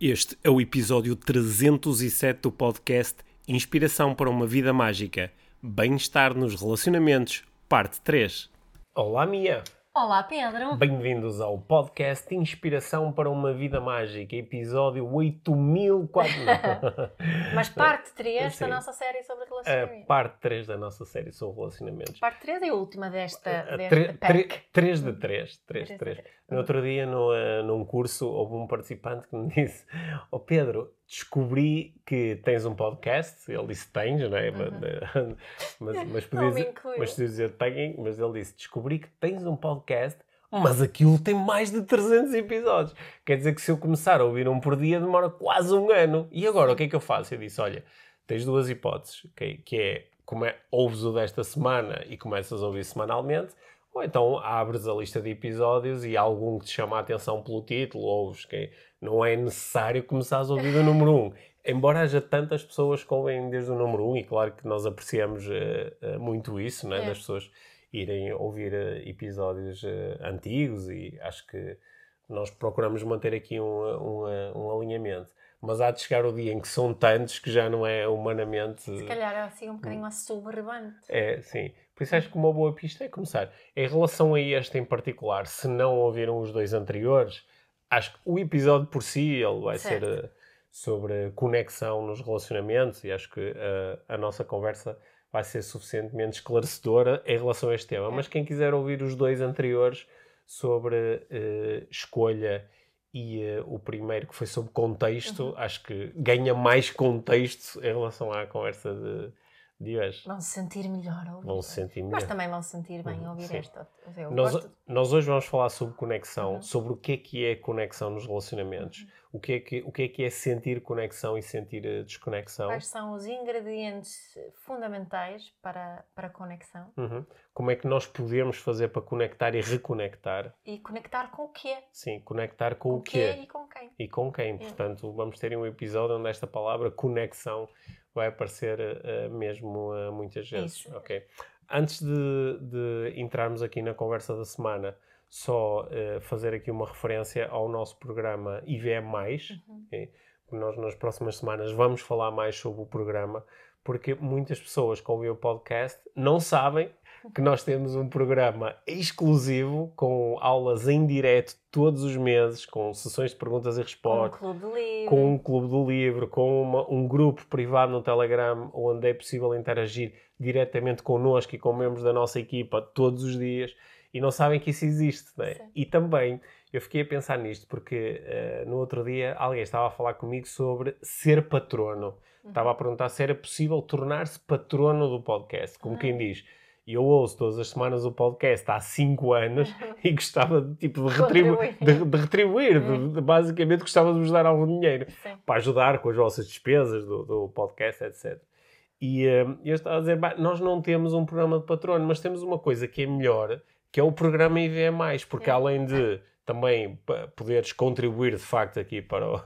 Este é o episódio 307 do podcast Inspiração para uma Vida Mágica. Bem-estar nos relacionamentos, parte 3. Olá, Mia! Olá, Pedro! Bem-vindos ao podcast Inspiração para uma Vida Mágica, episódio 8004. Mas parte 3 Sim. da nossa série sobre A relacionamento. parte 3 da nossa série sobre relacionamentos. Parte 3 é a última desta, A desta tre- tre- pack. 3 de 3. 3 Três de de 3. No outro dia, no, eh, num curso, houve um participante que me disse: Ó Pedro, descobri que tens um podcast. Ele disse: Tens, não é? Mas, mas, mas podia dizer, mas podia dizer: Tenho, mas ele disse: Descobri que tens um podcast. Mas aquilo tem mais de 300 episódios. Quer dizer que se eu começar a ouvir um por dia, demora quase um ano. E agora, o que é que eu faço? Eu disse: Olha, tens duas hipóteses, ok? que é, come, ouves o desta semana e começas a ouvir semanalmente, ou então abres a lista de episódios e algum que te chama a atenção pelo título, ouves, que não é necessário começares a ouvir o número 1. Um. Embora haja tantas pessoas que ouvem desde o número 1, um, e claro que nós apreciamos eh, eh, muito isso, né, É. das pessoas irem ouvir eh, episódios antigos, e acho que nós procuramos manter aqui um, um, um alinhamento. Mas há de chegar o dia em que são tantos que já não é humanamente. Se calhar é assim um bocadinho assoberbante. É, sim. Por isso acho que uma boa pista é começar. Em relação a este em particular, se não ouviram os dois anteriores, acho que o episódio por si ele vai Certo. ser eh, sobre conexão nos relacionamentos e acho que eh, a nossa conversa vai ser suficientemente esclarecedora em relação a este tema. É. Mas quem quiser ouvir os dois anteriores sobre eh, escolha e eh, o primeiro que foi sobre contexto, Uhum. acho que ganha mais contexto em relação à conversa de, de hoje. Vão se sentir melhor a ouvir. Vão se sentir Mas melhor. também vão se sentir bem a ouvir Sim. esta. Nós, gosto. nós hoje vamos falar sobre conexão, Uhum. sobre o que é que é conexão nos relacionamentos, o, que é que, o que é que é sentir conexão e sentir eh, desconexão, Quais são os ingredientes fundamentais para, para a conexão Uhum. como é que nós podemos fazer para conectar e reconectar, e conectar com o que é. sim, conectar com, o que é quê e com quem. e com quem. Portanto, vamos ter um episódio onde esta palavra conexão vai aparecer eh, mesmo eh, muitas vezes. Isso. ok? Antes de, de entrarmos aqui na conversa da semana, só eh, fazer aqui uma referência ao nosso programa IVM+, Uhum. ok? nós nas próximas semanas vamos falar mais sobre o programa, porque muitas pessoas ouvem o podcast não sabem que nós temos um programa exclusivo com aulas em direto todos os meses, com sessões de perguntas e Com o respostas, clube de livro. com um clube do livro, com uma- um grupo privado no Telegram onde é possível interagir diretamente connosco e com membros da nossa equipa todos os dias e não sabem que isso existe. Né? E também eu fiquei a pensar nisto porque eh, no outro dia alguém estava a falar comigo sobre ser patrono. Uhum. Estava a perguntar se era possível tornar-se patrono do podcast, como Ah. quem diz. E eu ouço todas as semanas o podcast há 5 anos e gostava de, tipo, de, retribu Contribuir. de, de retribuir, de- de- basicamente gostava de vos dar algum dinheiro Sim. para ajudar com as vossas despesas do, do podcast, etc. E eh, eu estava a dizer, "Bah, nós não temos um programa de patrono, mas temos uma coisa que é melhor, que é o programa IVE+, porque É. além de também poderes contribuir de facto aqui para o,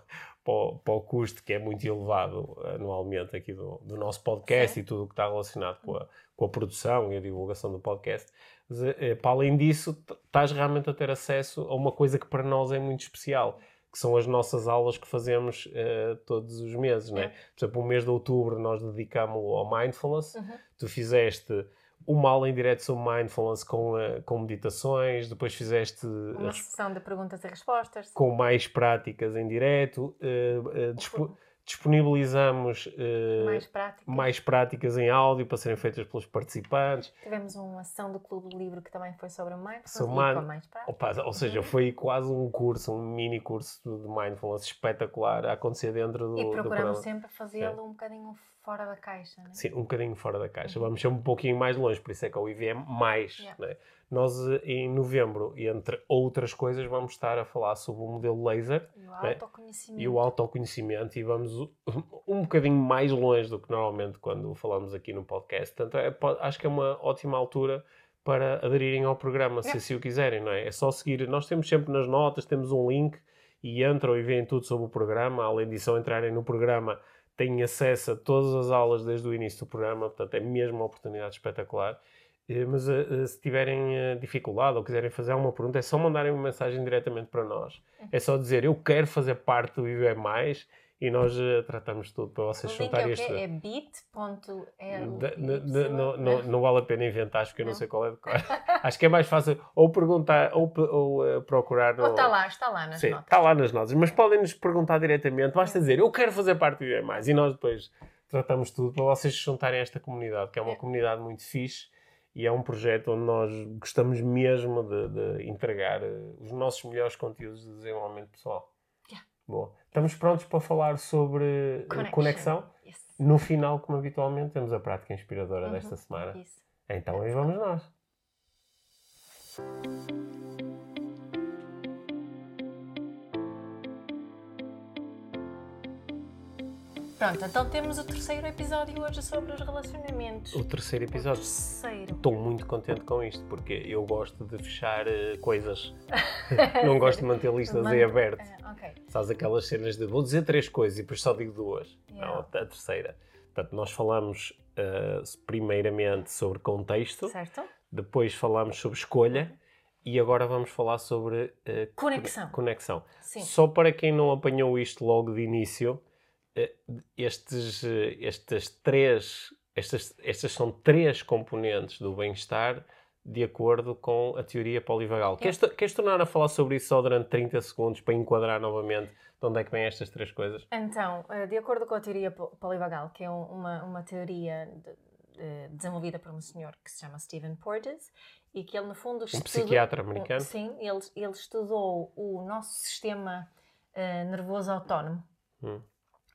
para o, para o custo que é muito elevado anualmente aqui do, do nosso podcast Sim. e tudo o que está relacionado com a, com a produção e a divulgação do podcast, mas, eh, para além disso, estás realmente a ter acesso a uma coisa que para nós é muito especial, que são as nossas aulas que fazemos eh, todos os meses, né? É. Por exemplo, o mês de outubro nós dedicamos ao mindfulness. Uhum. Tu fizeste uma aula em direto sobre mindfulness com, eh, com meditações, depois fizeste Uma as- sessão de perguntas e respostas. com mais práticas em direto. eh, eh, dispo- disponibilizamos eh, mais práticas. mais práticas em áudio para serem feitas pelos participantes. Tivemos uma sessão do Clube do Livro que também foi sobre o mindfulness Sobre mind- com mais práticas. Opa, ou seja, foi quase um curso, um mini curso de mindfulness espetacular a acontecer dentro do, E do procuramos programa. sempre fazê-lo um bocadinho fora da caixa, né? Sim, um bocadinho fora da caixa. Uhum. Vamos ser um pouquinho mais longe, por isso é que é o IVM mais. Yeah. né? Nós, eh, em novembro, entre outras coisas, vamos estar a falar sobre o modelo laser E o né? autoconhecimento. e o autoconhecimento e vamos um bocadinho mais longe do que normalmente quando falamos aqui no podcast. Portanto, é, acho que é uma ótima altura para aderirem ao programa, se assim o quiserem, não é? É só seguir. Nós temos sempre nas notas, temos um link e entram e veem tudo sobre o programa. Além disso, ao entrarem no programa, têm acesso a todas as aulas desde o início do programa, portanto, é mesmo uma oportunidade espetacular. Eh, Mas eh, eh, se tiverem dificuldade ou quiserem fazer alguma pergunta, é só mandarem uma mensagem diretamente para nós. É só dizer eu quero fazer parte do Viver Mais e nós eh, tratamos tudo para vocês link é juntarem o este. quê? É bit.ly. N- Não, não, não vale a pena inventar, porque eu não sei qual é de cor. Acho que é mais fácil ou perguntar ou, ou eh, procurar. Ou está lá, está lá nas Sim, notas. está lá nas notas. Mas podem nos perguntar diretamente. Basta dizer eu quero fazer parte do Mais e nós depois tratamos tudo para vocês juntarem a esta comunidade, que é uma É. comunidade muito fixe e é um projeto onde nós gostamos mesmo de, de entregar eh, os nossos melhores conteúdos de desenvolvimento pessoal. Yeah. Boa. Estamos prontos para falar sobre eh, Connection. conexão. Yes. No final, como habitualmente, temos a prática inspiradora Uhum. desta semana. Isso. Então, aí vamos nós. Pronto, então temos o terceiro episódio hoje sobre os relacionamentos. O terceiro episódio. terceiro. Estou muito contente com isto, porque eu gosto de fechar eh, coisas. Não gosto de manter listas em Man- aberto. Ok. Sabes aquelas cenas de vou dizer três coisas e depois só digo duas. Yeah. Não, a terceira. Portanto, nós falamos eh, primeiramente sobre contexto, Certo? depois falamos sobre escolha e agora vamos falar sobre eh, Conexão. conexão. Sim. Só para quem não apanhou isto logo de início, eh, estes, eh, estas três, estas, estas são três componentes do bem-estar de acordo com a teoria polivagal. Queres, to- queres tornar a falar sobre isso só durante 30 segundos para enquadrar novamente de onde é que vêm estas três coisas? Então, eh, de acordo com a teoria po- polivagal, que é um- uma, uma teoria de- de- desenvolvida por um senhor que se chama Stephen Porges, e que ele, no fundo, Um estuda- psiquiatra americano? Sim, ele, ele estudou o nosso sistema eh, nervoso autónomo. Hum.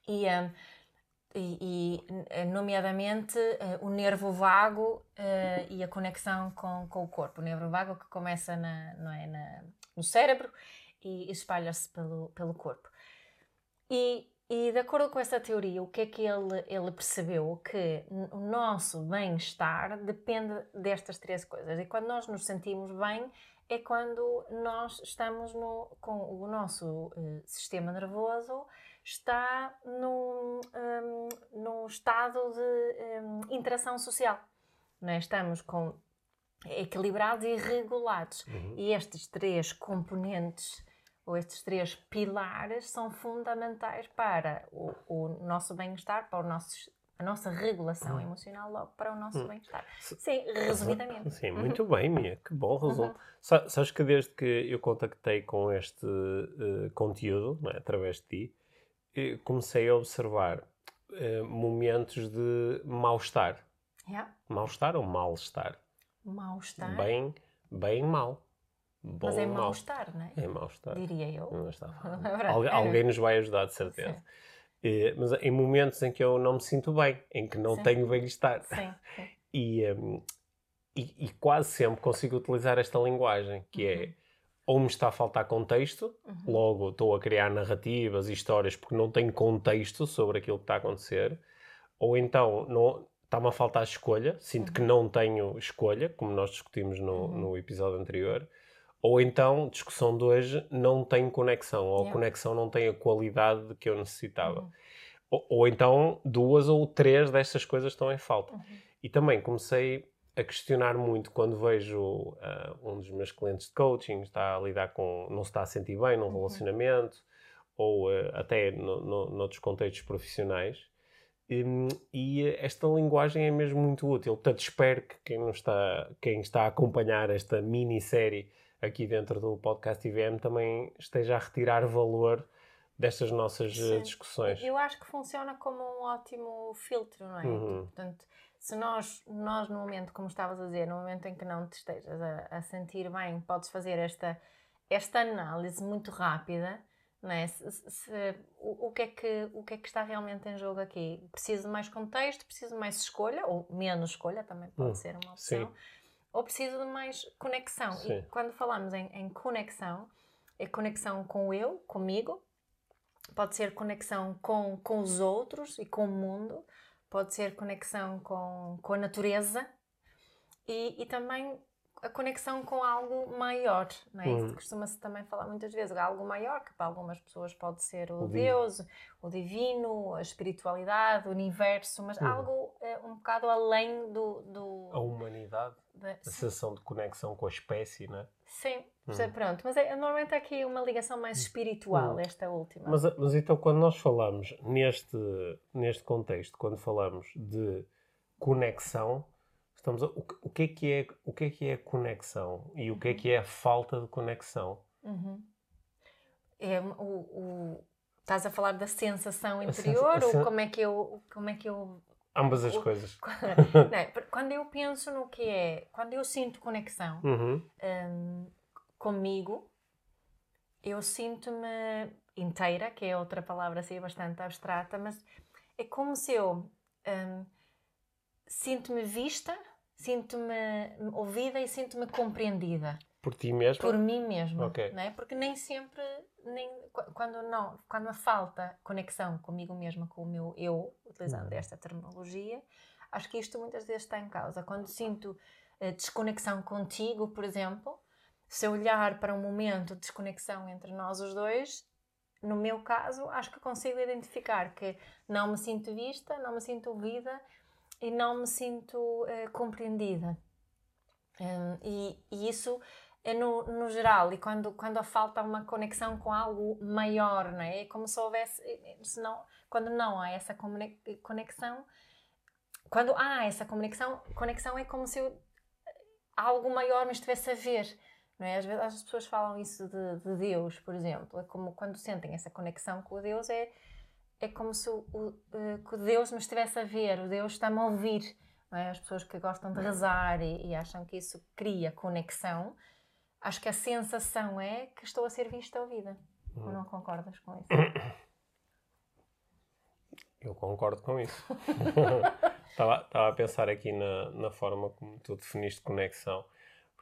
E, eh, e, e, eh, nomeadamente, eh, o nervo vago eh, e a conexão com, com o corpo. O nervo vago que começa na, não é, na- no cérebro e espalha-se pelo, pelo corpo. E, e de acordo com essa teoria, o que é que ele, ele percebeu? Que o nosso bem-estar depende destas três coisas. E quando nós nos sentimos bem, é quando nós estamos no, com o nosso eh, sistema nervoso está num, hum, num estado de hum, interação social. Não é? Estamos com, equilibrados e regulados. Uhum. E estes três componentes, ou estes três pilares, são fundamentais para o, o nosso bem-estar, para o nosso, a nossa regulação emocional, logo para o nosso Hum. bem-estar. Sim, resumidamente. Sim, Uhum. muito bem, Mia. Que bom resumo. Uhum. Sa- Sabes que desde que eu contactei com este eh, conteúdo, não é, através de ti, comecei a observar eh, momentos de mal-estar. Yeah. Mal-estar ou mal-estar? Mal-estar. Bem, bem mal. Bom, Mas é mal. mal-estar, não é? É mal-estar. Diria eu. Não está. É. Algu- alguém nos vai ajudar, de certeza. Sim. Eh, mas em momentos em que eu não me sinto bem, em que não Sim. tenho bem-estar. Sim, sim. E, hum, e, e quase sempre consigo utilizar esta linguagem, que é ou me está a faltar contexto, Uhum. logo estou a criar narrativas e histórias porque não tenho contexto sobre aquilo que está a acontecer, ou então está-me a faltar escolha, sinto que não tenho escolha, como nós discutimos no, Uhum. no episódio anterior, ou então, discussão de hoje, não tenho conexão, ou a Yeah. conexão não tem a qualidade que eu necessitava. Uhum. Ou, ou então, duas ou três destas coisas estão em falta. Uhum. E também comecei a questionar muito quando vejo ah, um dos meus clientes de coaching está a lidar com, não se está a sentir bem num Uhum. relacionamento, ou ah, até no, no, noutros contextos profissionais. Hum, e esta linguagem é mesmo muito útil. Portanto, espero que quem, não está, quem está a acompanhar esta minissérie aqui dentro do podcast IVM também esteja a retirar valor destas nossas eh, Sim. discussões. Eu acho que funciona como um ótimo filtro, não é? Uhum. Portanto, se nós, nós, no momento, como estavas a dizer, no momento em que não te estejas a, a sentir bem, podes fazer esta, esta análise muito rápida, não é? Se- se- o, o que é que, o que é que está realmente em jogo aqui? Preciso de mais contexto, preciso de mais escolha, ou menos escolha, também pode Hum, ser uma opção. sim. Ou preciso de mais conexão. Sim. E quando falamos em, em conexão, é conexão com eu, comigo, pode ser conexão com, com os outros e com o mundo, pode ser conexão com, com a natureza. E, e também a conexão com algo maior, não é? Uhum. Isso costuma-se também falar muitas vezes, algo maior, que para algumas pessoas pode ser o, O divino. Deus, o divino, a espiritualidade, o universo, mas Uhum. algo eh, um bocado além do... do A humanidade, da- a sensação de conexão com a espécie, não é? sim, Uhum. pronto. Mas é, normalmente é aqui uma ligação mais espiritual, Uhum. esta última. Mas, mas então, quando nós falamos neste, neste contexto, quando falamos de conexão, estamos a- o, que- o que é que é o que é que é conexão e o que é que é a falta de conexão? Uhum. É, o, o- estás a falar da sensação sensa- interior sen- ou como é que eu, como é que eu Ambas as O- coisas. Não, é, quando eu penso no que é, quando eu sinto conexão Uhum. hum, comigo, eu sinto-me inteira, que é outra palavra assim bastante abstrata, mas é como se eu hum, sinto-me vista, sinto-me ouvida e sinto-me compreendida Por ti mesmo? por mim mesma, Ok. não é? Porque nem sempre, nem, qu- quando não, quando me falta conexão comigo mesma, com o meu eu, utilizando Uhum. esta terminologia, acho que isto muitas vezes está em causa. Quando sinto eh, desconexão contigo, por exemplo, se eu olhar para um momento de desconexão entre nós os dois, no meu caso, acho que consigo identificar que não me sinto vista, não me sinto ouvida e não me sinto eh, compreendida. Hum, e, e isso é no, no geral, e quando, quando falta uma conexão com algo maior, não é? É como se houvesse, se não, quando não há essa conexão, quando há essa conexão, conexão é como se eu, algo maior me estivesse a ver, não é? Às vezes as pessoas falam isso de, de Deus, por exemplo, é como quando sentem essa conexão com Deus, é, é como se o, o, eh, o Deus me estivesse a ver, o Deus está-me a ouvir, é? As pessoas que gostam de rezar e, e acham que isso cria conexão, acho que a sensação é que estou a ser vista ou ouvida. Ou não concordas com isso? Eu concordo com isso. Estava estava a pensar aqui na, na forma como tu definiste conexão.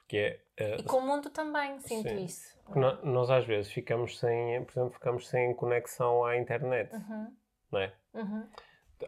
Porque é, E com o mundo também sinto Sim. isso. Porque nó- nós às vezes ficamos sem, por exemplo, ficamos sem conexão à internet, Uhum, não é? uhum.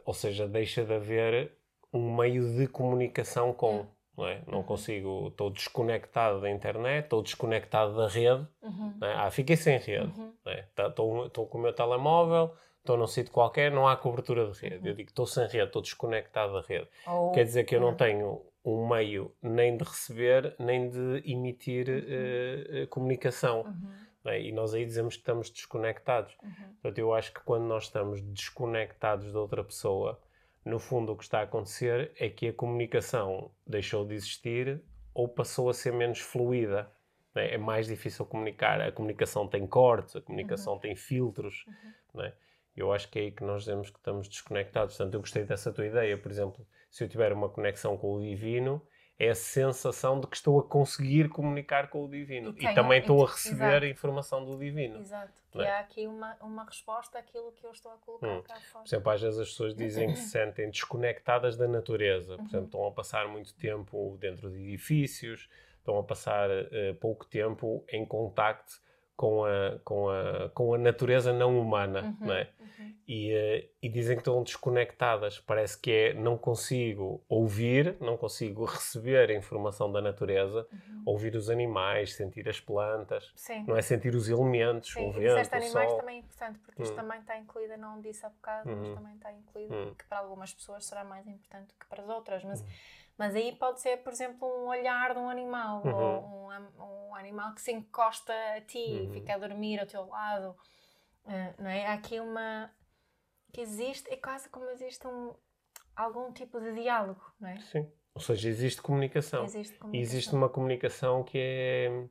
Ou seja, deixa de haver um meio de comunicação com, É. não é? Não Uhum. consigo, estou desconectado da internet, estou desconectado da rede, Uhum. é? Ah, fiquei sem rede, Uhum. é? Tá- Estou estou com o meu telemóvel, estou num sítio qualquer, não há cobertura de rede. Uhum. Eu digo, estou sem rede, estou desconectado da rede. Quer dizer que eu não É. tenho um meio nem de receber, nem de emitir eh, eh, comunicação. Uhum, não é? E nós aí dizemos que estamos desconectados. uhum. Portanto, eu acho que quando nós estamos desconectados de outra pessoa, no fundo o que está a acontecer é que a comunicação deixou de existir ou passou a ser menos fluida. não É mais difícil comunicar. A comunicação tem cortes, a comunicação tem filtros. não é? Eu acho que é aí que nós dizemos que estamos desconectados. Portanto, eu gostei dessa tua ideia. Por exemplo, se eu tiver uma conexão com o divino, é a sensação de que estou a conseguir comunicar com o divino. E E, também estou a receber exato. a informação do divino. Exato. Que é? há aqui uma, uma resposta àquilo que eu estou a colocar Hum. cá fora. Por exemplo, às vezes as pessoas dizem que se sentem desconectadas da natureza. Por Uhum. exemplo, estão a passar muito tempo dentro de edifícios, estão a passar eh, pouco tempo em contacto com a, com a, com a natureza não humana, Uhum, não é? uhum. E, eh, e dizem que estão desconectadas. Parece que é, não consigo ouvir, não consigo receber a informação da natureza, Uhum. ouvir os animais, sentir as plantas, Sim. não é sentir os elementos, Sim, o vento, o animais sol. também é importante, porque isto Hum. também está incluído, não disse há bocado, mas Uhum. também está incluído, Hum. que para algumas pessoas será mais importante que para as outras. Mas. Mas aí pode ser, por exemplo, um olhar de um animal, Uhum. ou um, um animal que se encosta a ti e Uhum. fica a dormir ao teu lado. eh, não é? Há aqui uma. que existe, é quase como existe um, algum tipo de diálogo, não é? Sim. Ou seja, existe comunicação. Existe E comunicação. existe uma comunicação que é.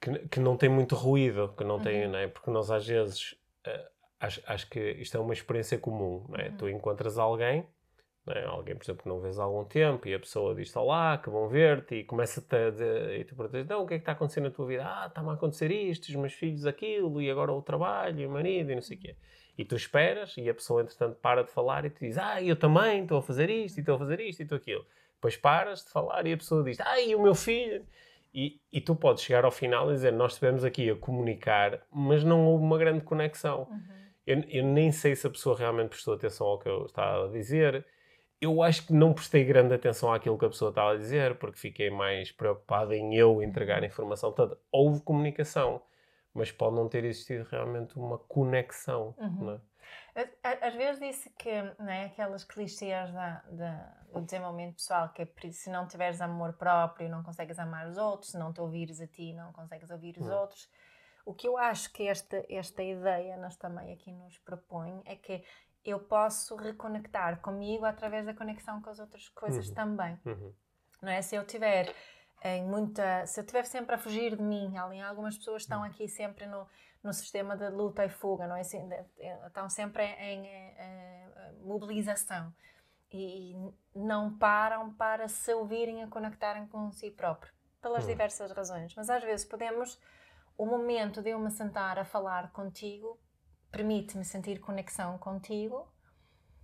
que, que não tem muito ruído, que não tem, Uhum. não é? Porque nós às vezes. eh, acho, acho que isto é uma experiência comum, não é? Uhum. Tu encontras alguém, é? alguém, por exemplo, que não vês há algum tempo e a pessoa diz Olá, que bom ver-te, e começa-te a dizer, e tu perguntas, não, o que é que está acontecendo na tua vida? Ah, está-me a acontecer isto, os meus filhos aquilo, e agora o trabalho, e o marido, e não sei o quê. E tu esperas, e a pessoa, entretanto, para de falar e te diz, ah, eu também estou a fazer isto, e estou a fazer isto, e estou aquilo. Depois paras de falar e a pessoa diz, ah, e o meu filho? E, e tu podes chegar ao final e dizer, nós estivemos aqui a comunicar, mas não houve uma grande conexão. Uhum. Eu, eu nem sei se a pessoa realmente prestou atenção ao que eu estava a dizer. Eu acho que não prestei grande atenção àquilo que a pessoa estava a dizer, porque fiquei mais preocupado em eu entregar a informação toda. Houve comunicação, mas pode não ter existido realmente uma conexão. Uhum. É? Às vezes disse que não é, aquelas clichês da, da- do desenvolvimento pessoal, que é se não tiveres amor próprio, não consegues amar os outros, se não te ouvires a ti, não consegues ouvir os Hum. outros. O que eu acho que esta, esta ideia nos também aqui nos propõe é que eu posso reconectar comigo através da conexão com as outras coisas Uhum. também Uhum. não é? Se eu tiver em muita, se eu estiver sempre a fugir de mim, ali algumas pessoas estão Hum. aqui sempre no, no sistema de luta e fuga, não é? Estão sempre em, eh, eh, mobilização e, não param para se ouvirem e conectarem com si próprio, pelas Hum. diversas razões. Mas às vezes podemos, o momento de eu me sentar a falar contigo permite-me sentir conexão contigo,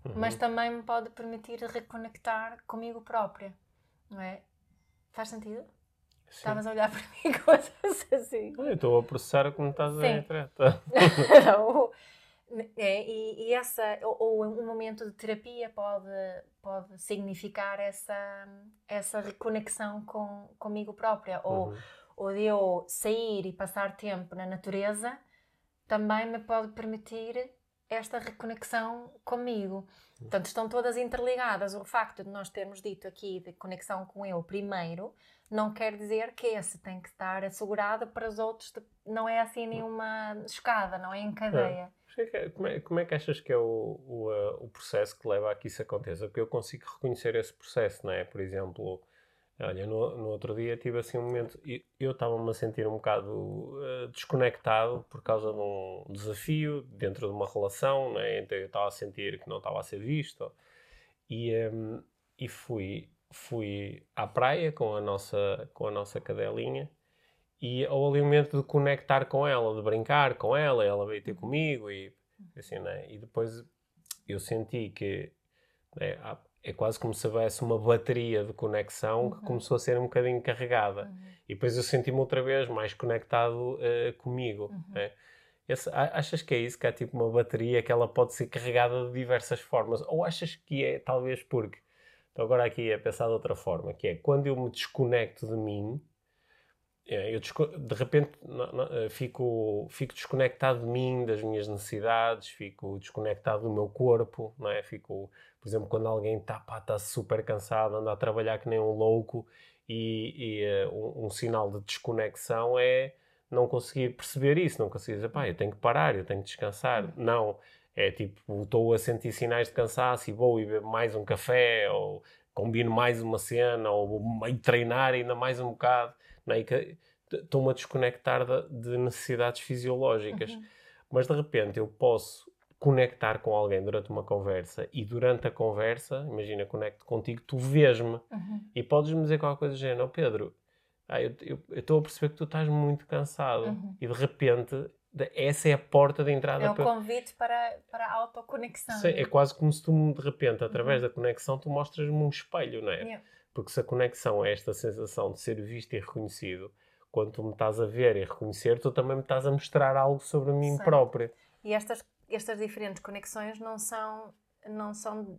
Uhum. mas também me pode permitir reconectar comigo própria, não é? Faz sentido? Sim. Estavas a olhar para mim com coisas assim. Eu estou a processar como estás a Sim. Tá? Ou- é, e, e essa, ou, ou um momento de terapia pode, pode significar essa, essa reconexão com, comigo própria. Ou, Uhum. ou de eu sair e passar tempo na natureza, também me pode permitir esta reconexão comigo. Portanto, estão todas interligadas. O facto de nós termos dito aqui de conexão com eu primeiro, não quer dizer que esse tem que estar assegurado para os outros. Não é assim nenhuma escada, não é em cadeia. É que- Como é, como é que achas que é o, o, uh, o processo que leva a que isso aconteça? Porque eu consigo reconhecer esse processo, não é? Por exemplo, olha, no, no outro dia tive assim um momento, eu estava-me a sentir um bocado uh, desconectado por causa de um desafio dentro de uma relação, não é? Então eu estava a sentir que não estava a ser visto e, um, e fui, fui à praia com a nossa, com a nossa cadelinha e houve ali um momento de conectar com ela, de brincar com ela, ela veio ter comigo e assim, né? E depois eu senti que né, é quase como se houvesse uma bateria de conexão que Uhum. começou a ser um bocadinho carregada. Uhum. E depois eu senti-me outra vez mais conectado eh, comigo. Uhum. né? Esse- achas que é isso? Que é tipo uma bateria que ela pode ser carregada de diversas formas? Ou achas que é talvez porque. Estou agora aqui a pensar de outra forma, que é quando eu me desconecto de mim, é, eu de repente eh, fico, fico desconectado de mim, das minhas necessidades, fico desconectado do meu corpo, não é? Fico, por exemplo, quando alguém está tá super cansado, anda a trabalhar que nem um louco e, e, eh, um, um sinal de desconexão é não conseguir perceber isso, não conseguir dizer, pá, eu tenho que parar, eu tenho que descansar. Não, é tipo, estou a sentir sinais de cansaço e vou e bebo mais um café, ou combino mais uma cena, ou meio treinar ainda mais um bocado, não é? Estou-me a desconectar de, de necessidades fisiológicas. Uhum. Mas de repente eu posso conectar com alguém durante uma conversa e durante a conversa, imagina, conecto contigo, tu vês-me Uhum. e podes-me dizer qualquer coisa do género, "Oh, Pedro, ah, eu estou a perceber que tu estás muito cansado Uhum. e de repente essa é a porta de entrada É o para... convite para, para a autoconexão. Sei, é quase como se tu, de repente, através Uhum. da conexão, tu mostras-me um espelho, não é? Yeah. Porque se a conexão é esta sensação de ser visto e reconhecido, quando tu me estás a ver e reconhecer, tu também me estás a mostrar algo sobre mim Certo. próprio. E estas, estas diferentes conexões não são, não são.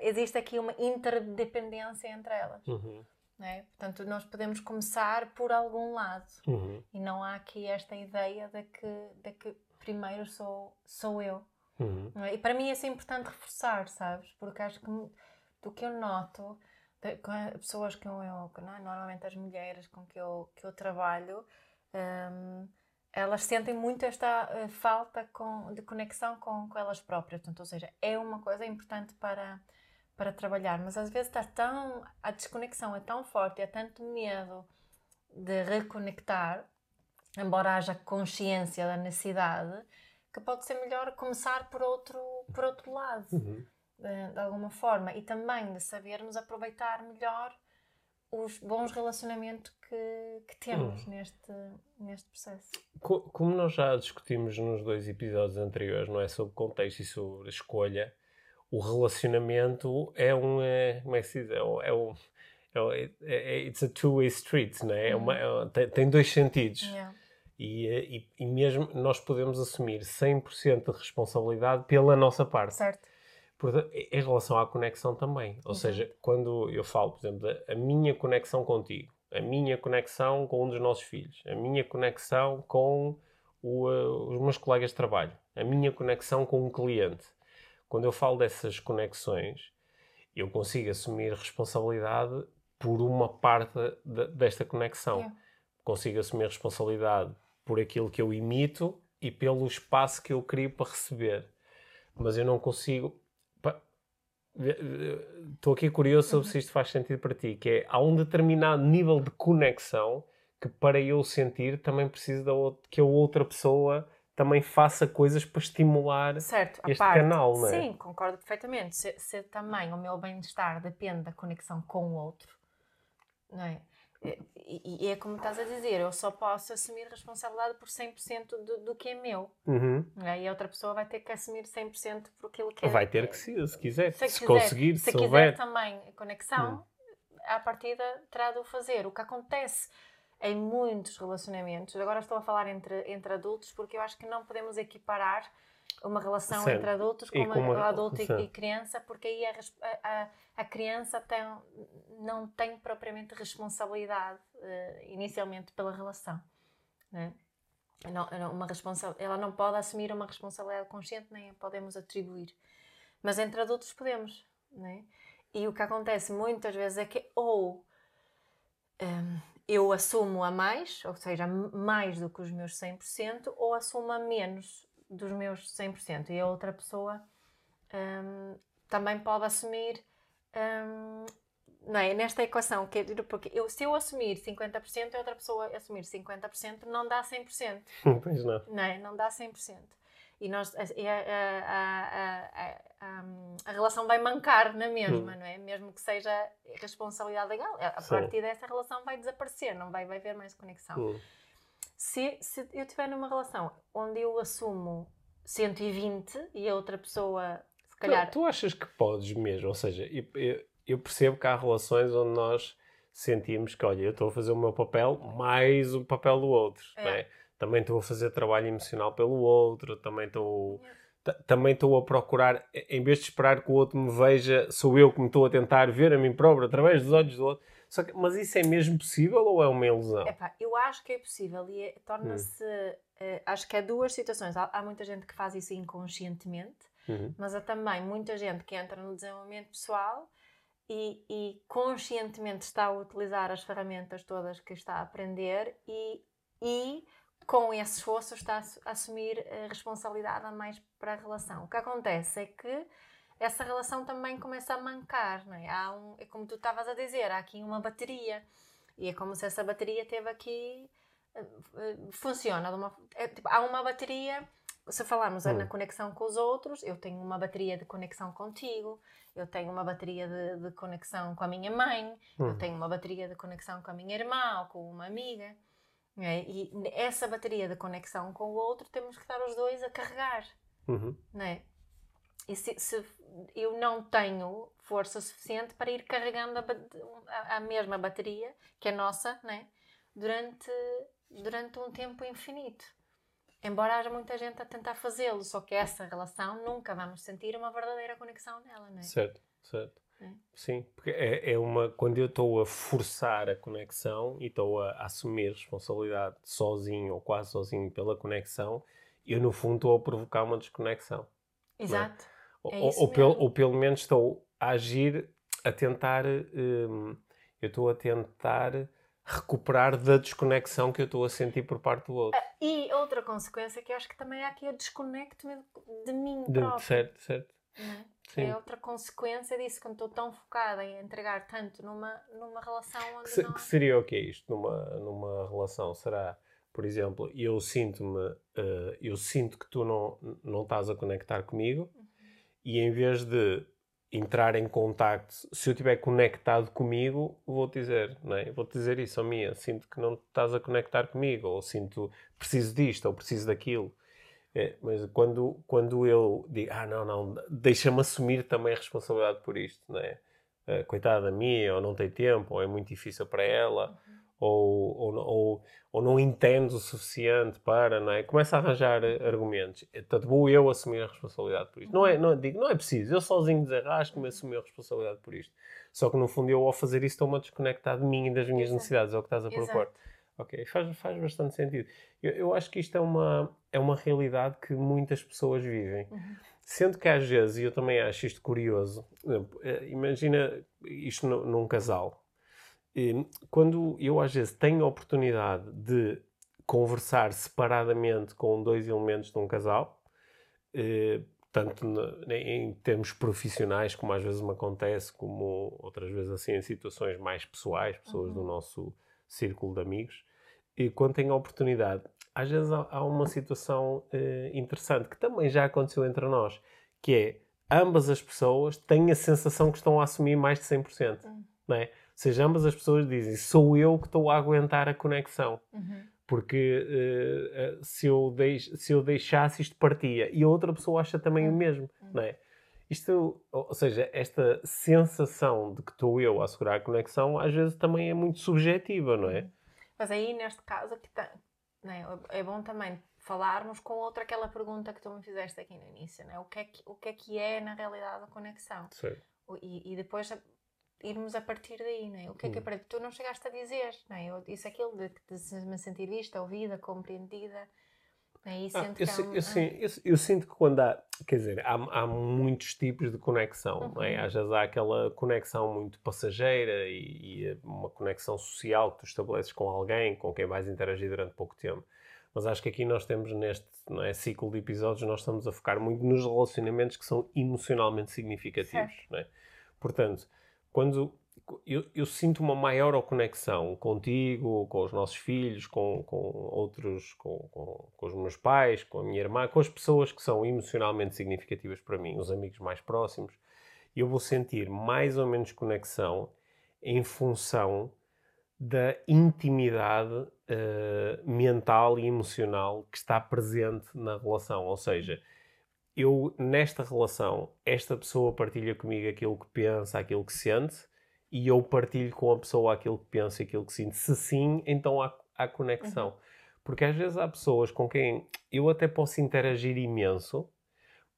Existe aqui uma interdependência entre elas. Uhum, é? Portanto, nós podemos começar por algum lado. uhum, E não há aqui esta ideia de que, de que primeiro sou, sou eu. uhum, é? E para mim isso é importante reforçar, sabes? Porque acho que do que eu noto, de- com as pessoas que eu, eu- é? normalmente as mulheres com que eu, que eu trabalho, hum, elas sentem muito esta eh, falta com- de conexão com, com elas próprias. Portanto, ou seja, é uma coisa importante para, para trabalhar, mas às vezes está tão. a desconexão é tão forte, há tanto medo de reconectar, embora haja consciência da necessidade, que pode ser melhor começar por outro, por outro lado, uhum. de, de alguma forma, e também de sabermos aproveitar melhor os bons relacionamentos que, que temos neste, neste processo. Co- Como nós já discutimos nos dois episódios anteriores, não é? Sobre contexto e sobre escolha, o relacionamento é um. É, como é que se diz? É, um- é um. É, é, é- it's a two-way street, não é? É uma- é um- tem, tem dois sentidos. Yeah. E, e, e mesmo nós podemos assumir 100% de responsabilidade pela nossa parte. Certo? Portanto, em relação à conexão também. Ou Exato. seja, quando eu falo, por exemplo, da- a minha conexão contigo, a minha conexão com um dos nossos filhos, a minha conexão com o, uh, os meus colegas de trabalho, a minha conexão com um cliente. Quando eu falo dessas conexões, eu consigo assumir responsabilidade por uma parte de- desta conexão. Yeah. Consigo assumir responsabilidade por aquilo que eu imito e pelo espaço que eu crio para receber. Mas eu não consigo. Estou aqui curioso sobre se isto faz sentido para ti, que é há um determinado nível de conexão que para eu sentir também preciso da out- que a outra pessoa também faça coisas para estimular Certo, este parte. canal, não é? Sim, concordo perfeitamente. Se, se também o meu bem-estar depende da conexão com o outro, não é? E, e é como estás a dizer, eu só posso assumir responsabilidade por 100% do, do que é meu. Uhum. é? E a outra pessoa vai ter que assumir 100% por aquilo que é. Vai ter que se, se quiser, se, quiser- conseguir, se se, quiser houver. também a conexão, à partida terá de o fazer. O que acontece em muitos relacionamentos, agora estou a falar entre, entre adultos, porque eu acho que não podemos equiparar uma relação Certo. entre adultos E com uma, adulto e- e, criança, porque aí a, a, a- criança tem, não tem propriamente responsabilidade eh, inicialmente pela relação. né? Não, uma responsa ela não pode assumir uma responsabilidade consciente, nem a podemos atribuir. Mas entre adultos podemos. Né? E o que acontece muitas vezes é que ou hum, eu assumo a mais, ou seja, mais do que os meus 100%, ou assumo a menos dos meus 100%. E a outra pessoa hum, também pode assumir. hum, não é? Nesta equação, que, porque eu, se eu assumir 50% e outra pessoa assumir 50%, não dá 100% Pois não. não, é? não dá 100%. E nós, a, a, a, a, a, relação vai mancar na mesma, Hum. não é? Mesmo que seja responsabilidade legal. A a Sim. partir dessa relação vai desaparecer, não vai, vai haver mais conexão. Hum. Se, se eu estiver numa relação onde eu assumo 120 e a outra pessoa, se calhar. Tu, tu achas que podes mesmo? Ou seja, eu, eu- eu percebo que há relações onde nós sentimos que, olha, eu estou a fazer o meu papel mais o papel do outro. É. não é? Também estou a fazer trabalho emocional pelo outro, também estou. ta- Também estou a procurar, em vez de esperar que o outro me veja, sou eu que me estou a tentar ver a mim próprio através dos olhos do outro. Que- mas isso é mesmo possível ou é uma ilusão? Epá, eu acho que é possível e é- torna-se. eh, acho que há duas situações. Há, há muita gente que faz isso inconscientemente. Uhum. mas há também muita gente que entra no desenvolvimento pessoal e, e conscientemente está a utilizar as ferramentas todas que está a aprender e, e com esse esforço está a assu- a assumir a responsabilidade a mais para a relação. O que acontece é que essa relação também começa a mancar, não é? Há um, é como tu estavas a dizer, há aqui uma bateria e é como se essa bateria teve aqui eh, eh, funciona de uma, é, tipo, há uma bateria se falarmos Hum. na conexão com os outros, eu tenho uma bateria de conexão contigo, eu tenho uma bateria de, de conexão com a minha mãe, eu Hum. tenho uma bateria de conexão com a minha irmã ou com uma amiga. é? E essa bateria de conexão com o outro temos que estar os dois a carregar. Uhum. Não é? E se, se eu não tenho força suficiente para ir carregando a, a- a mesma bateria, que é nossa, não é? durante, durante um tempo infinito. Embora haja muita gente a tentar fazê-lo, só que essa relação nunca vamos sentir uma verdadeira conexão nela, não é? Certo, certo. É. Sim, porque é, é uma. Quando eu estou a forçar a conexão e estou a, assumir responsabilidade sozinho ou quase sozinho pela conexão, eu no fundo estou a provocar uma desconexão. Exato. Ou, É ou- ou pelo, ou pelo menos estou a agir, a tentar. hum, eu estou a tentar recuperar da desconexão que eu estou a sentir por parte do outro. E outra consequência que eu acho que também há aqui é desconecto-me de mim própria. certo, certo. é? É outra consequência disso, quando estou tão focada em entregar tanto numa, numa relação onde Que, se- não que seria o que é isto numa, numa relação? Será, por exemplo, eu sinto-me, eh, eu sinto que tu não, não estás a conectar comigo Uhum. e em vez de entrar em contacto, se eu estiver conectado comigo, vou-te dizer, não é? Vou-te dizer isso, a minha, sinto que não estás a conectar comigo, ou sinto, preciso disto, ou preciso daquilo. É, mas quando, quando eu digo, ah, não, não, deixa-me assumir também a responsabilidade por isto, não é? Eh, coitada da minha, ou não tem tempo, ou é muito difícil para ela, ou, ou, ou, ou não entende o suficiente para, não é? Começa a arranjar argumentos. Portanto, vou eu assumir a responsabilidade por isto. Não é, não, digo, não é preciso, eu sozinho desarrasco-me assumir a responsabilidade por isto. Só que no fundo eu ao fazer isso estou-me a desconectar de mim e das minhas Exato. necessidades, é o que estás a propor. Exato. Ok, faz, faz bastante sentido. Eu, eu acho que isto é uma, é uma realidade que muitas pessoas vivem. Uhum. Sendo que às vezes, e eu também acho isto curioso, eh, imagina isto nu- num casal. Quando eu às vezes tenho a oportunidade de conversar separadamente com dois elementos de um casal, eh, tanto na- em termos profissionais, como às vezes me acontece, como outras vezes assim em situações mais pessoais, pessoas do nosso círculo de amigos, e quando tenho a oportunidade, às vezes há, uma situação eh, interessante que também já aconteceu entre nós, que é ambas as pessoas têm a sensação que estão a assumir mais de 100%, Hum. não é? Seja, ambas as pessoas dizem, sou eu que estou a aguentar a conexão Uhum. porque eh, se, eu deix, se eu deixasse isto partia e a outra pessoa acha também o mesmo, não é? Isto, ou seja, esta sensação de que estou eu a assegurar a conexão às vezes também é muito subjetiva, não é? Mas aí, neste caso, aqui tá, né, é bom também falarmos com outra aquela pergunta que tu me fizeste aqui no início, né? o, que é que, o que é que é, na realidade, a conexão? O- E, e depois irmos a partir daí, né? o que é que é tu não chegaste a dizer, né? eu disse aquilo de, de me sentir vista, ouvida, compreendida, e Ah, eu, um- sinto que quando há, quer dizer, há, há muitos tipos de conexão, não é? Uhum. Às vezes há aquela conexão muito passageira e, e uma conexão social que tu estabeleces com alguém, com quem vais interagir durante pouco tempo. Mas acho que aqui nós temos neste não é, ciclo de episódios, nós estamos a focar muito nos relacionamentos que são emocionalmente significativos, não é? Portanto, quando eu, eu sinto uma maior conexão contigo, com os nossos filhos, com, com outros, com, com, com os meus pais, com a minha irmã, com as pessoas que são emocionalmente significativas para mim, os amigos mais próximos, eu vou sentir mais ou menos conexão em função da intimidade eh, mental e emocional que está presente na relação. Ou seja, eu, nesta relação, esta pessoa partilha comigo aquilo que pensa, aquilo que sente, e eu partilho com a pessoa aquilo que pensa e aquilo que sinto. Se sim, então há, há conexão. Porque às vezes há pessoas com quem eu até posso interagir imenso,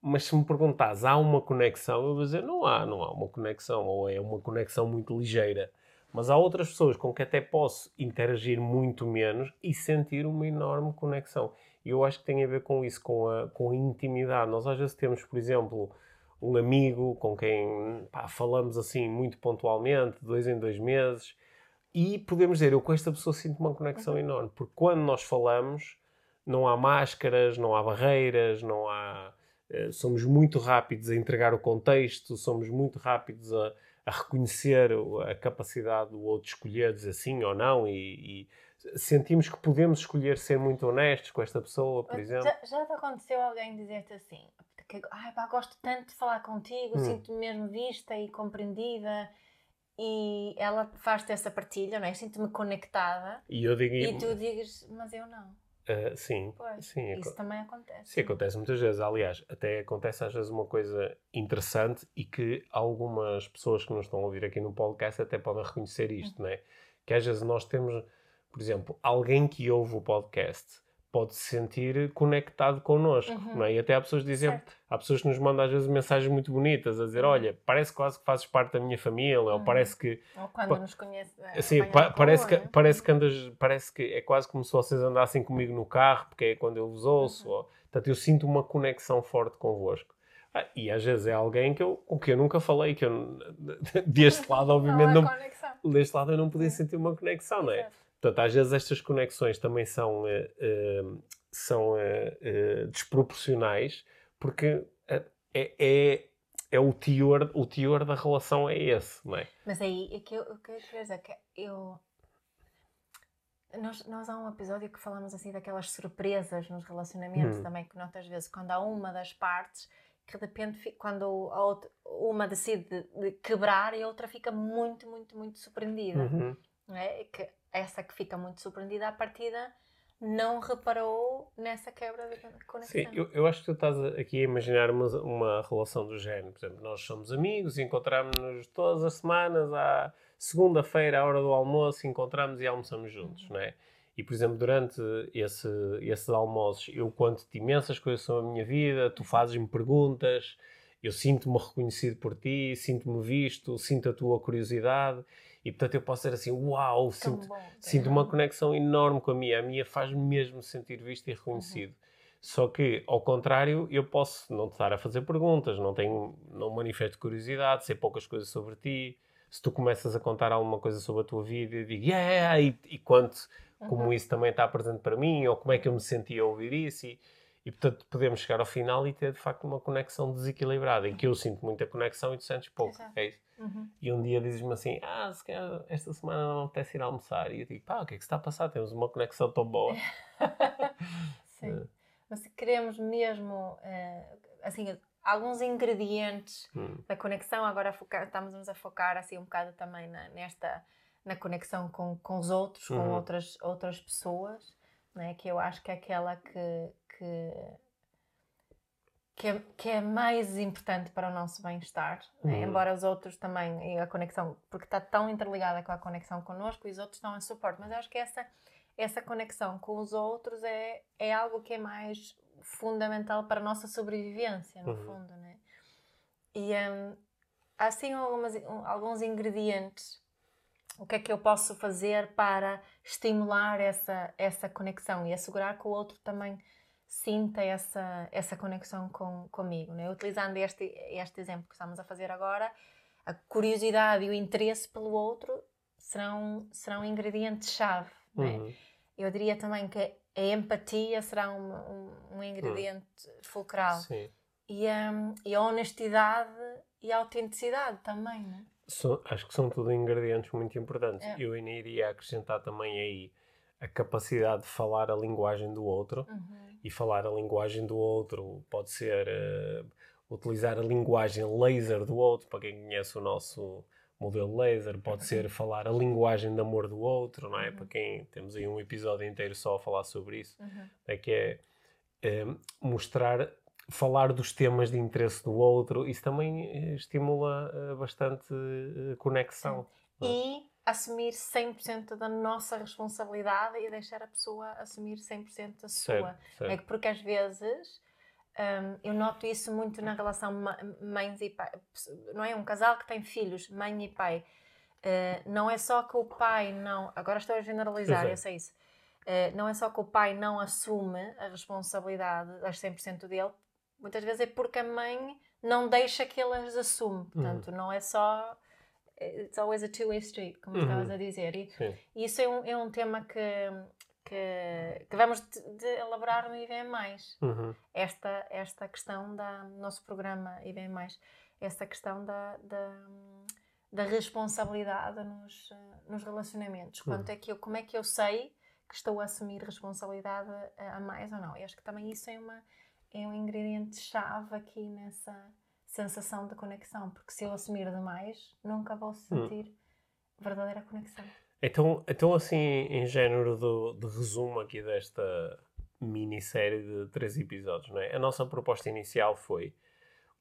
mas se me perguntares, há uma conexão? Eu vou dizer, não há, não há uma conexão, ou é uma conexão muito ligeira. Mas há outras pessoas com que até posso interagir muito menos e sentir uma enorme conexão. E eu acho que tem a ver com isso, com a, com a intimidade. Nós às vezes temos, por exemplo, um amigo com quem pá, falamos assim muito pontualmente, dois em dois meses, e podemos dizer, eu com esta pessoa sinto uma conexão enorme, porque quando nós falamos, não há máscaras, não há barreiras, não há. eh, somos muito rápidos a entregar o contexto, somos muito rápidos a, a reconhecer a capacidade do outro escolher dizer sim ou não, e, e sentimos que podemos escolher ser muito honestos com esta pessoa, por exemplo. Já, já te aconteceu alguém dizer-te assim? Que, Ai, pá, gosto tanto de falar contigo, Hum. sinto-me mesmo vista e compreendida. E ela faz-te essa partilha, não é? Sinto-me conectada. E eu digo, E tu digas, mas eu não. "Ah, sim, Pois, sim, isso também acontece. Sim, acontece muitas vezes. Aliás, até acontece às vezes uma coisa interessante e que algumas pessoas que nos estão a ouvir aqui no podcast até podem reconhecer isto, não é? Que às vezes nós temos, por exemplo, alguém que ouve o podcast pode se sentir conectado connosco, Uhum. não é? E até há pessoas que dizem, Certo. há pessoas que nos mandam às vezes mensagens muito bonitas a dizer, Uhum. olha, parece quase que fazes parte da minha família, ou Uhum. parece que Ou quando nos conhece. Assim, pa- parece, rua, que, né? parece que andas, parece que é quase como se vocês andassem comigo no carro, porque é quando eu vos ouço. Uhum. ou- portanto, eu sinto uma conexão forte convosco. Ah, e às vezes é alguém que eu, com quem eu nunca falei, que eu, deste lado, obviamente, Não não, deste lado eu não podia sentir uma conexão, não é? Portanto, às vezes estas conexões também são, eh, são eh, desproporcionais, porque é, é, é o, teor, o teor da relação é esse, não é? Mas aí, é que eu, o que eu quero dizer é que eu. Nós, nós há um episódio que falamos assim daquelas surpresas nos relacionamentos Hum. também, que notas vezes quando há uma das partes que de repente, quando a outra, uma decide de, quebrar e a outra fica muito, muito, muito surpreendida. Uhum. Não é? Que essa que fica muito surpreendida à partida não reparou nessa quebra de conexão. Sim, eu, eu acho que tu estás aqui a imaginar uma, uma relação do género. Por exemplo, nós somos amigos e encontramos-nos todas as semanas há segunda-feira, à hora do almoço, encontramos e almoçamos juntos, não é? E, por exemplo, durante esse, esses almoços, eu conto-te imensas coisas sobre a minha vida, tu fazes-me perguntas, eu sinto-me reconhecido por ti, sinto-me visto, sinto a tua curiosidade e, portanto, eu posso ser assim, uau, sinto, bom, sinto uma conexão enorme com a minha. A minha faz-me mesmo sentir visto e reconhecido. Só que, ao contrário, eu posso não te estar a fazer perguntas, não tenho, não manifesto curiosidade, sei poucas coisas sobre ti. Se tu começas a contar alguma coisa sobre a tua vida, eu digo, yeah, e, e conto como isso também está presente para mim, ou como é que eu me sentia a ouvir isso. E, e, portanto, podemos chegar ao final e ter, de facto, uma conexão desequilibrada, em que eu sinto muita conexão e tu sentes pouco. Exato. É isso. Uhum. E um dia dizes-me assim, ah, se calhar esta semana não apetece ir almoçar. E eu digo, pá, o que é que se está a passar? Temos uma conexão tão boa. Sim. Mas se queremos mesmo, eh, assim, alguns ingredientes Hum. da conexão, agora focar, estamos a focar assim um bocado também na, nesta, na conexão com, com os outros, com Uhum. outras, outras pessoas, né? que eu acho que é aquela que, que, que, é, que é mais importante para o nosso bem-estar. né? Uhum. Embora os outros também, e a conexão, porque está tão interligada com a conexão connosco, e os outros estão a suporte, mas eu acho que essa, essa conexão com os outros é, é algo que é mais fundamental para a nossa sobrevivência, no Uhum. fundo, né? E hum, há assim algumas, um, alguns ingredientes. O que é que eu posso fazer para estimular essa, essa conexão e assegurar que o outro também sinta essa, essa conexão com, comigo? Né? Utilizando este, este exemplo que estamos a fazer agora, a curiosidade e o interesse pelo outro serão, serão ingredientes-chave. né? Uhum. Eu diria também que a empatia será um, um, um ingrediente fulcral. Sim. E, hum, e a honestidade e a autenticidade também, né? São- acho que são tudo ingredientes muito importantes. É. Eu ainda iria acrescentar também aí a capacidade de falar a linguagem do outro. Uhum. E falar a linguagem do outro. Pode ser eh, utilizar a linguagem laser do outro, para quem conhece o nosso modelo laser, pode ser falar a linguagem de amor do outro, não é? Para quem temos aí um episódio inteiro só a falar sobre isso, Uhum. é que é eh, mostrar, falar dos temas de interesse do outro, isso também eh, estimula bastante conexão. E assumir 100% da nossa responsabilidade e deixar a pessoa assumir 100% a sua. Certo, certo. É que porque às vezes hum, eu noto isso muito na relação mães e pai. Não é? Um casal que tem filhos, mãe e pai. Eh, não é só que o pai não. Agora estou a generalizar, Pois é. eu sei isso. Eh, não é só que o pai não assume a responsabilidade das 100% dele, muitas vezes é porque a mãe não deixa que ele as assume. Portanto, não é só. It's always a two-way street, como Uhum. estavas a dizer. E, e isso é um, é um tema que, que, que vamos de, de elaborar no IVM. Uhum. Esta, esta questão da no nosso programa IVM, esta questão da, da, da responsabilidade nos, eh, nos relacionamentos. Quanto é que eu, como é que eu sei que estou a assumir responsabilidade a, a mais ou não? Eu acho que também isso é, uma, é um ingrediente-chave aqui nessa sensação de conexão, porque se eu assumir demais, nunca vou sentir verdadeira conexão. Então, então assim, em género do- de, resumo aqui desta minissérie de três episódios, não é? A nossa proposta inicial foi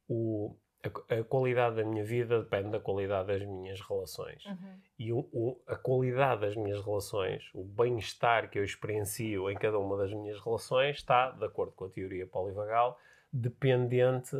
o, a, a qualidade da minha vida depende da qualidade das minhas relações. Uhum. E o, o- a qualidade das minhas relações, o bem-estar que eu experiencio em cada uma das minhas relações está, de acordo com a teoria polivagal, dependente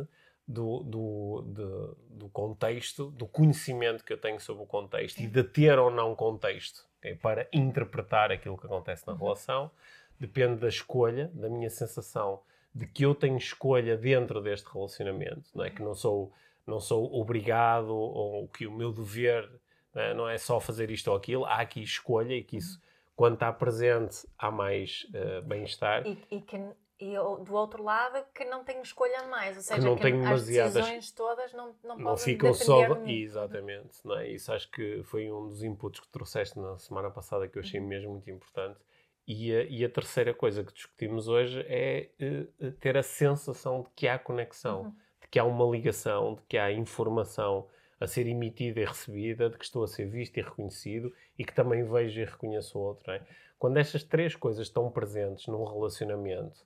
do, do, de- do contexto, do conhecimento que eu tenho sobre o contexto e de ter ou não contexto ok, para interpretar aquilo que acontece na relação. Depende da escolha, da minha sensação de que eu tenho escolha dentro deste relacionamento, não é? Que não sou, não sou obrigado ou que o meu dever não é, não é só fazer isto ou aquilo, há aqui escolha e que isso, quando está presente, há mais eh, bem-estar. E, e que, e o- do outro lado, que não tenho escolha mais, ou seja, não que, tenho as decisões todas não, não, não podem ficam só. Exatamente. Não é? Isso acho que foi um dos inputs que trouxeste na semana passada que eu achei Uhum. mesmo muito importante. E a, e a terceira coisa que discutimos hoje é eh, ter a sensação de que há conexão, Uhum. de que há uma ligação, de que há informação a ser emitida e recebida, de que estou a ser visto e reconhecido e que também vejo e reconheço o outro. é? Quando estas três coisas estão presentes num relacionamento,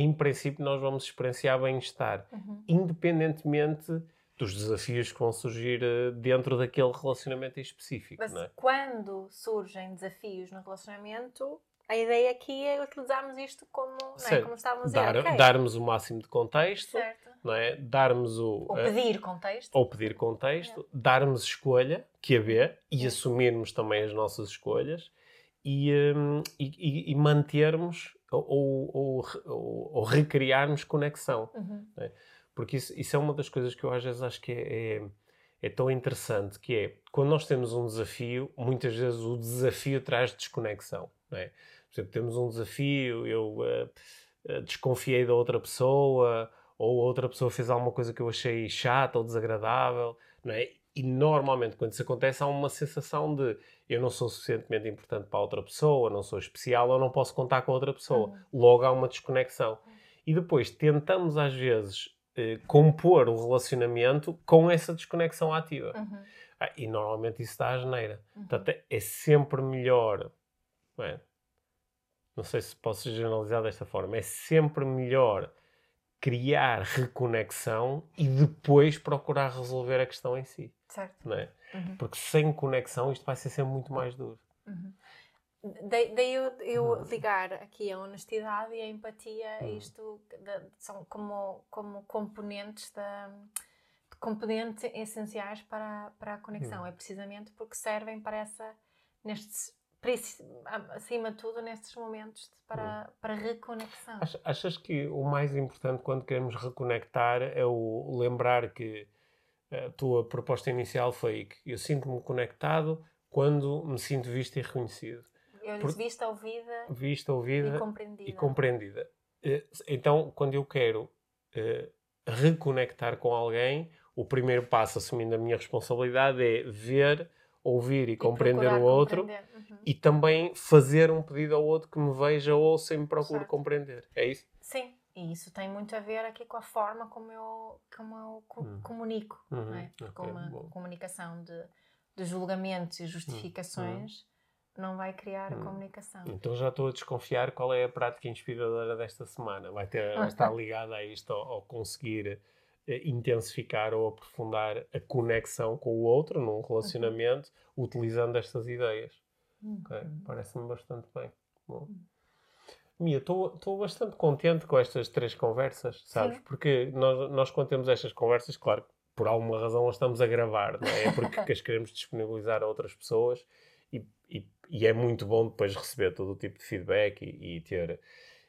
em princípio nós vamos experienciar bem-estar Uhum. independentemente dos desafios que vão surgir uh, dentro daquele relacionamento em específico. Mas é? quando surgem desafios no relacionamento, a ideia aqui é utilizarmos isto como, não é? Como estávamos a Dar, dizer. ok, Darmos o máximo de contexto, certo. não é? darmos o. Ou eh, pedir contexto. ou pedir contexto, darmos escolha, que haver, e É. assumirmos também as nossas escolhas e, hum, e, e- e mantermos ou, ou, ou, ou- recriarmos conexão. Uhum. Porque isso, isso é uma das coisas que eu às vezes acho que é, é, é tão interessante, que é, quando nós temos um desafio, muitas vezes o desafio traz desconexão, não é? Por exemplo, temos um desafio, eu eh, desconfiei da outra pessoa, ou a outra pessoa fez alguma coisa que eu achei chata ou desagradável, não é? E normalmente quando isso acontece há uma sensação de eu não sou suficientemente importante para outra pessoa, não sou especial, ou não posso contar com outra pessoa. Logo há uma desconexão. E depois tentamos às vezes eh, compor o relacionamento com essa desconexão ativa. Uhum. Ah, e normalmente isso dá asneira. Uhum. Portanto, é- sempre melhor. Não, é? não sei se posso generalizar desta forma. É sempre melhor criar reconexão e depois procurar resolver a questão em si. Certo. Não é? Uhum. Porque sem conexão isto vai ser sempre muito mais duro. Uhum. Daí, daí eu, eu ligar aqui a honestidade e a empatia, Uhum. isto da- são como, como componentes da componentes essenciais para, para a conexão. Uhum. É precisamente porque servem para essa, nestes, acima de tudo, nestes momentos de- para, para reconexão. Ach- Achas que o mais importante quando queremos reconectar é o lembrar que a tua proposta inicial foi que eu sinto-me conectado quando me sinto visto e reconhecido. Eu por- vista, ouvida Vista, ouvida e compreendida. e compreendida. Eh, Então, quando eu quero eh, reconectar com alguém, o primeiro passo, assumindo a minha responsabilidade, é ver, ouvir e, compreender o outro compreender. Uhum. e também fazer um pedido ao outro que me veja ou se me procure Certo. compreender. É isso? Sim, e isso tem muito a ver aqui com a forma como eu, como eu co- Hum. comunico, Uhum, não é? Porque ok, uma bom. comunicação de, de julgamentos e justificações não vai criar a Hum. comunicação. Então já estou a desconfiar qual é a prática inspiradora desta semana. Vai, ter, vai estar ligada a isto, ao, ao conseguir intensificar ou aprofundar a conexão com o outro num relacionamento, utilizando estas ideias. Uhum. Parece-me bastante bem. Bom. Mia, estou bastante contente com estas três conversas, sabes? Sim. Porque nós, nós quando temos estas conversas, claro, por alguma razão as estamos a gravar, não é? É porque as queremos disponibilizar a outras pessoas e, e, e é muito bom depois receber todo o tipo de feedback e, e ter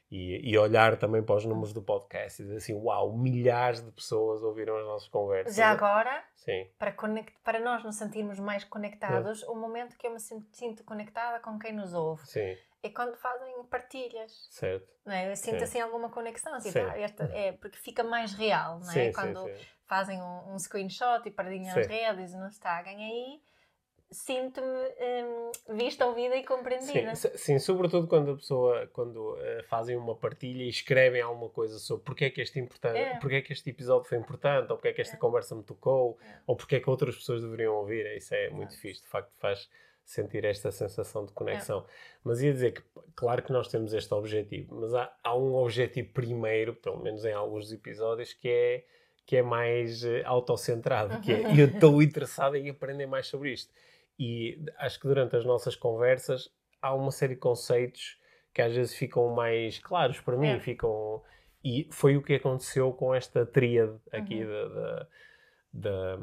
e, e olhar também para os números do podcast e dizer assim, uau, milhares de pessoas ouviram as nossas conversas. Já agora, Sim, para, conect, para nós nos sentirmos mais conectados, o momento que eu me sinto, conectada com quem nos ouve sim, é quando fazem partilhas. certo. Não é? Eu sinto Sim. assim alguma conexão, assim, Sim. tá, esta, é, porque fica mais real, não é? Quando fazem um, um screenshot e partilham as redes no Instagram, aí sinto-me hum, vista, ouvida e compreendida. Sim, sim, sobretudo quando a pessoa, quando eh, fazem uma partilha e escrevem alguma coisa sobre porque é que este, importante, É. porque é que este episódio foi importante, ou porque é que esta É. conversa me tocou, É. ou porque é que outras pessoas deveriam ouvir. Isso é muito Exato. fixe, de facto faz sentir esta sensação de conexão. É. Mas ia dizer que, claro que nós temos este objetivo, mas há, há um objetivo primeiro, pelo menos em alguns dos episódios, que é, que é mais eh, autocentrado, que é eu estou interessado em aprender mais sobre isto. E acho que durante as nossas conversas há uma série de conceitos que às vezes ficam mais claros para mim, É. ficam... E foi o que aconteceu com esta tríade aqui Uhum. da, da,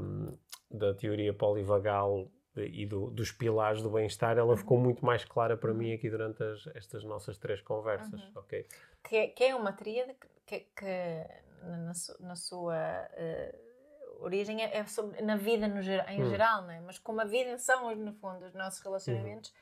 da, teoria polivagal e do- dos pilares do bem-estar, ela Uhum. ficou muito mais clara para mim aqui durante as- estas nossas três conversas, Uhum. ok? Que, é- que é uma tríade que, que- na, na sua eh, origem é, é sobre, na vida no em Hum. geral, não é? Mas como a vida são, no fundo, os nossos relacionamentos,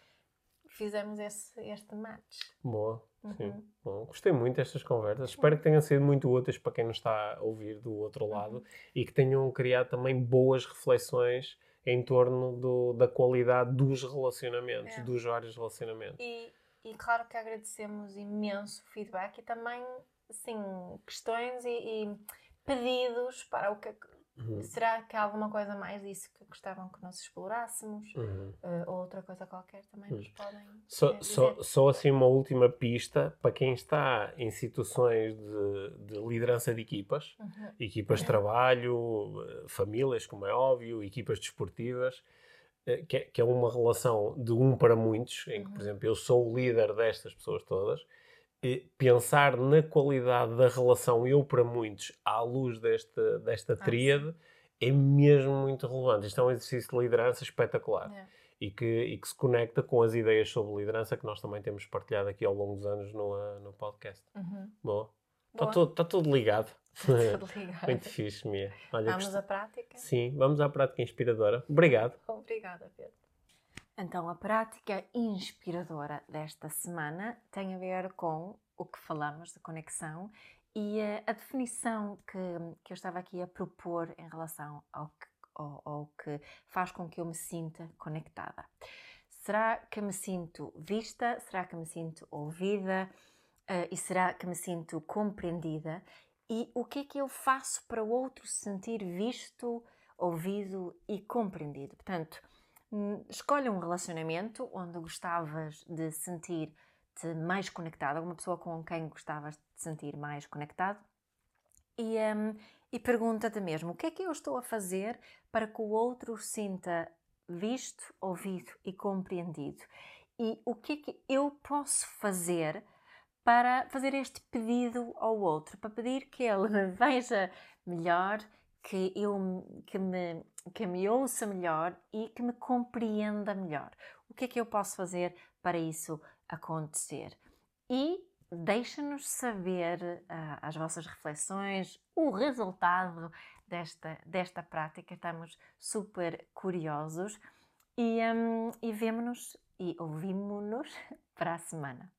fizemos esse, este match. Boa, sim. Uhum. Bom, gostei muito destas conversas. Espero que tenham sido muito úteis para quem nos está a ouvir do outro lado Uhum. e que tenham criado também boas reflexões em torno do- da qualidade dos relacionamentos, É. dos vários relacionamentos. E, e claro que agradecemos imenso o feedback e também, assim, questões e, e pedidos para o que, Uhum. Será que há alguma coisa mais disso que gostavam que nós explorássemos? Uhum. Uh, ou outra coisa qualquer também nos podem Só, eh, só, só assim uma última pista para quem está em situações de, de liderança de equipas, Uhum. equipas de trabalho, eh, famílias, como é óbvio, equipas desportivas, que é, que é uma relação de um para muitos, em que, por Uhum. exemplo, eu sou o líder destas pessoas todas, pensar na qualidade da relação eu para muitos à luz desta, desta Ah, sim. tríade é mesmo muito relevante. Isto é um exercício de liderança espetacular Yeah. e que, e que se conecta com as ideias sobre liderança que nós também temos partilhado aqui ao longo dos anos no, ah, no podcast. Uhum. Boa. Está tudo, tá tudo ligado. Tudo ligado. Muito fixe, Mia. Olha, Vamos gost- à prática? Sim, vamos à prática inspiradora. Obrigado. Obrigada, Pedro. Então, a prática inspiradora desta semana tem a ver com o que falamos de conexão e a definição que, que eu estava aqui a propor em relação ao que, ao, ao que faz com que eu me sinta conectada. Será que me sinto vista? Será que me sinto ouvida? Eh, e será que me sinto compreendida? E o que é que eu faço para o outro se sentir visto, ouvido e compreendido? Portanto, escolha um relacionamento onde gostavas de sentir-te mais conectada, uma pessoa com quem gostavas de sentir mais conectado e, hum, e pergunta-te mesmo o que é que eu estou a fazer para que o outro sinta visto, ouvido e compreendido? E o que é que eu posso fazer para fazer este pedido ao outro, para pedir que ele me veja melhor, que eu que me, que me ouça melhor e que me compreenda melhor. O que é que eu posso fazer para isso acontecer? E deixa-nos saber ah, as vossas reflexões, o resultado desta, desta prática. Estamos super curiosos e, hum, e vemo-nos e ouvimos-nos para a semana.